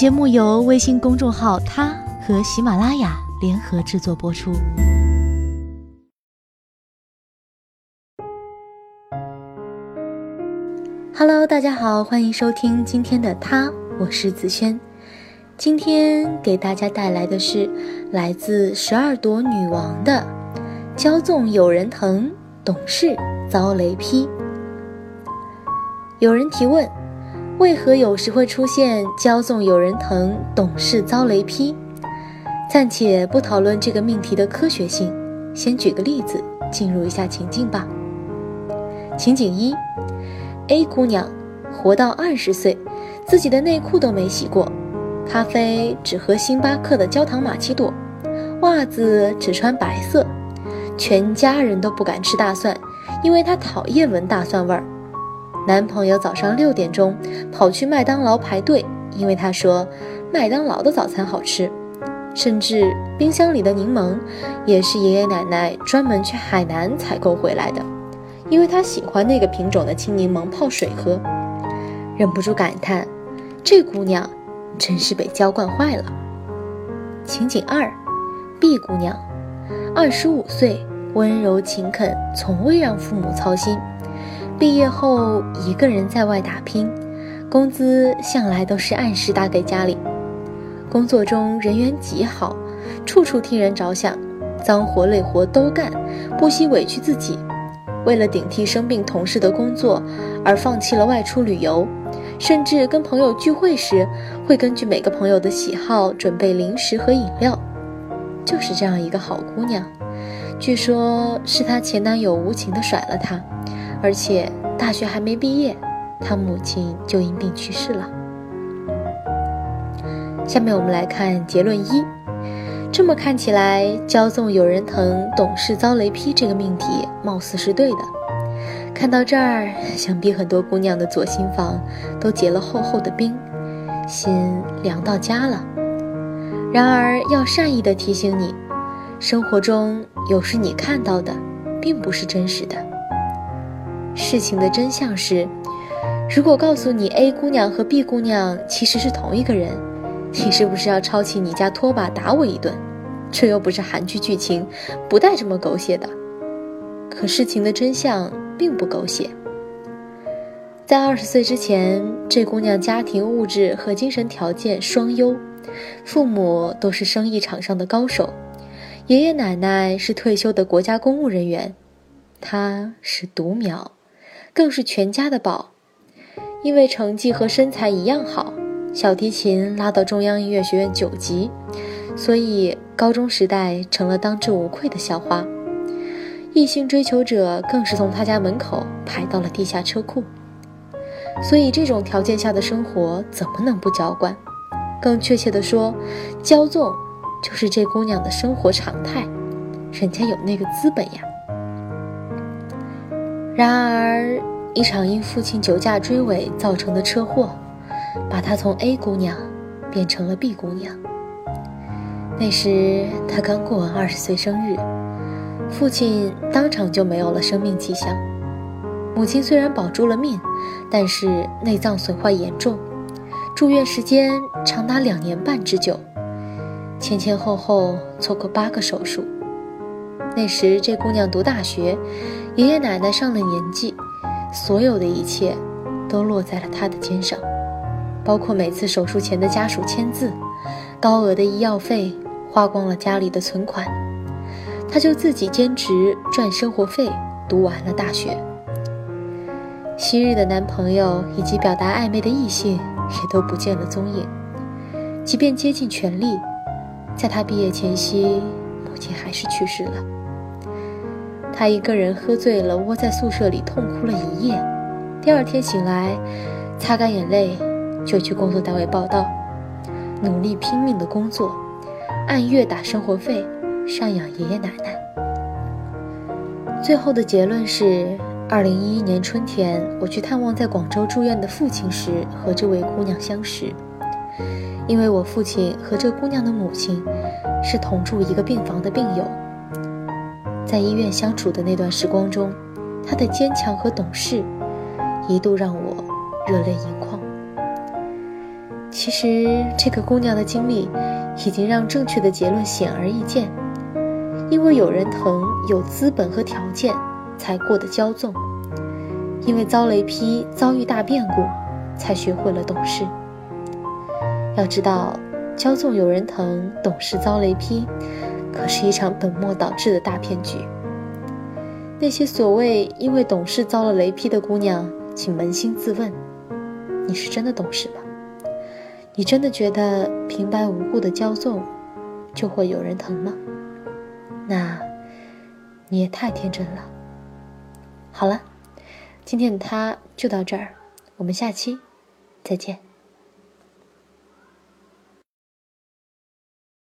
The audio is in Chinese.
节目由微信公众号“他”和喜马拉雅联合制作播出。Hello，大家好，欢迎收听今天的他，我是子轩。今天给大家带来的是来自十二朵女王的“骄纵有人疼，懂事遭雷劈”。有人提问：为何有时会出现“骄纵有人疼，懂事遭雷劈”？暂且不讨论这个命题的科学性，先举个例子，进入一下情境吧。情景一。A 姑娘活到二十岁，自己的内裤都没洗过，咖啡只喝星巴克的焦糖玛奇朵，袜子只穿白色，全家人都不敢吃大蒜，因为她讨厌闻大蒜味儿。男朋友早上六点钟跑去麦当劳排队，因为他说麦当劳的早餐好吃，甚至冰箱里的柠檬也是爷爷奶奶专门去海南采购回来的。因为他喜欢那个品种的青柠檬泡水喝，忍不住感叹：“这姑娘真是被娇惯坏了。”情景二，B 姑娘，二十五岁，温柔勤恳，从未让父母操心。毕业后一个人在外打拼，工资向来都是按时打给家里。工作中人缘极好，处处替人着想，脏活累活都干，不惜委屈自己。为了顶替生病同事的工作而放弃了外出旅游，甚至跟朋友聚会时会根据每个朋友的喜好准备零食和饮料。就是这样一个好姑娘，据说是她前男友无情的甩了她，而且大学还没毕业，他母亲就因病去世了。下面我们来看结论一。这么看起来，骄纵有人疼，懂事遭雷劈这个命题貌似是对的。看到这儿，想必很多姑娘的左心房都结了厚厚的冰，心凉到家了。然而，要善意的提醒你，生活中有时你看到的，并不是真实的。事情的真相是，如果告诉你 A 姑娘和 B 姑娘其实是同一个人。你是不是要抄起你家拖把打我一顿？这又不是韩剧剧情，不带这么狗血的。可事情的真相并不狗血。在二十岁之前，这姑娘家庭物质和精神条件双优，父母都是生意场上的高手，爷爷奶奶是退休的国家公务人员，她是独苗，更是全家的宝，因为成绩和身材一样好。小提琴拉到中央音乐学院九级，所以高中时代成了当之无愧的校花。异性追求者更是从他家门口排到了地下车库。所以这种条件下的生活怎么能不娇惯？更确切的说，骄纵就是这姑娘的生活常态，人家有那个资本呀。然而，一场因父亲酒驾追尾造成的车祸。把她从 A 姑娘变成了 B 姑娘。那时她刚过完二十岁生日，父亲当场就没有了生命迹象。母亲虽然保住了命，但是内脏损坏严重，住院时间长达两年半之久，前前后后做过八个手术。那时这姑娘读大学，爷爷奶奶上了年纪，所有的一切都落在了他的肩上。包括每次手术前的家属签字，高额的医药费，花光了家里的存款，他就自己兼职赚生活费，读完了大学。昔日的男朋友以及表达暧昧的异性也都不见了踪影，即便竭尽全力，在他毕业前夕，母亲还是去世了。他一个人喝醉了，窝在宿舍里痛哭了一夜，第二天醒来，擦干眼泪。就去工作单位报道，努力拼命的工作，按月打生活费，赡养爷爷奶奶。最后的结论是：二零一一年春天，我去探望在广州住院的父亲时，和这位姑娘相识。因为我父亲和这姑娘的母亲是同住一个病房的病友，在医院相处的那段时光中，她的坚强和懂事，一度让我热泪盈眶。其实这个姑娘的经历，已经让正确的结论显而易见。因为有人疼，有资本和条件，才过得骄纵；因为遭雷劈，遭遇大变故，才学会了懂事。要知道，骄纵有人疼，懂事遭雷劈，可是一场本末倒置的大骗局。那些所谓因为懂事遭了雷劈的姑娘，请扪心自问：你是真的懂事吗？你真的觉得平白无故的骄纵，就会有人疼吗？那，你也太天真了。好了，今天的他就到这儿，我们下期再见。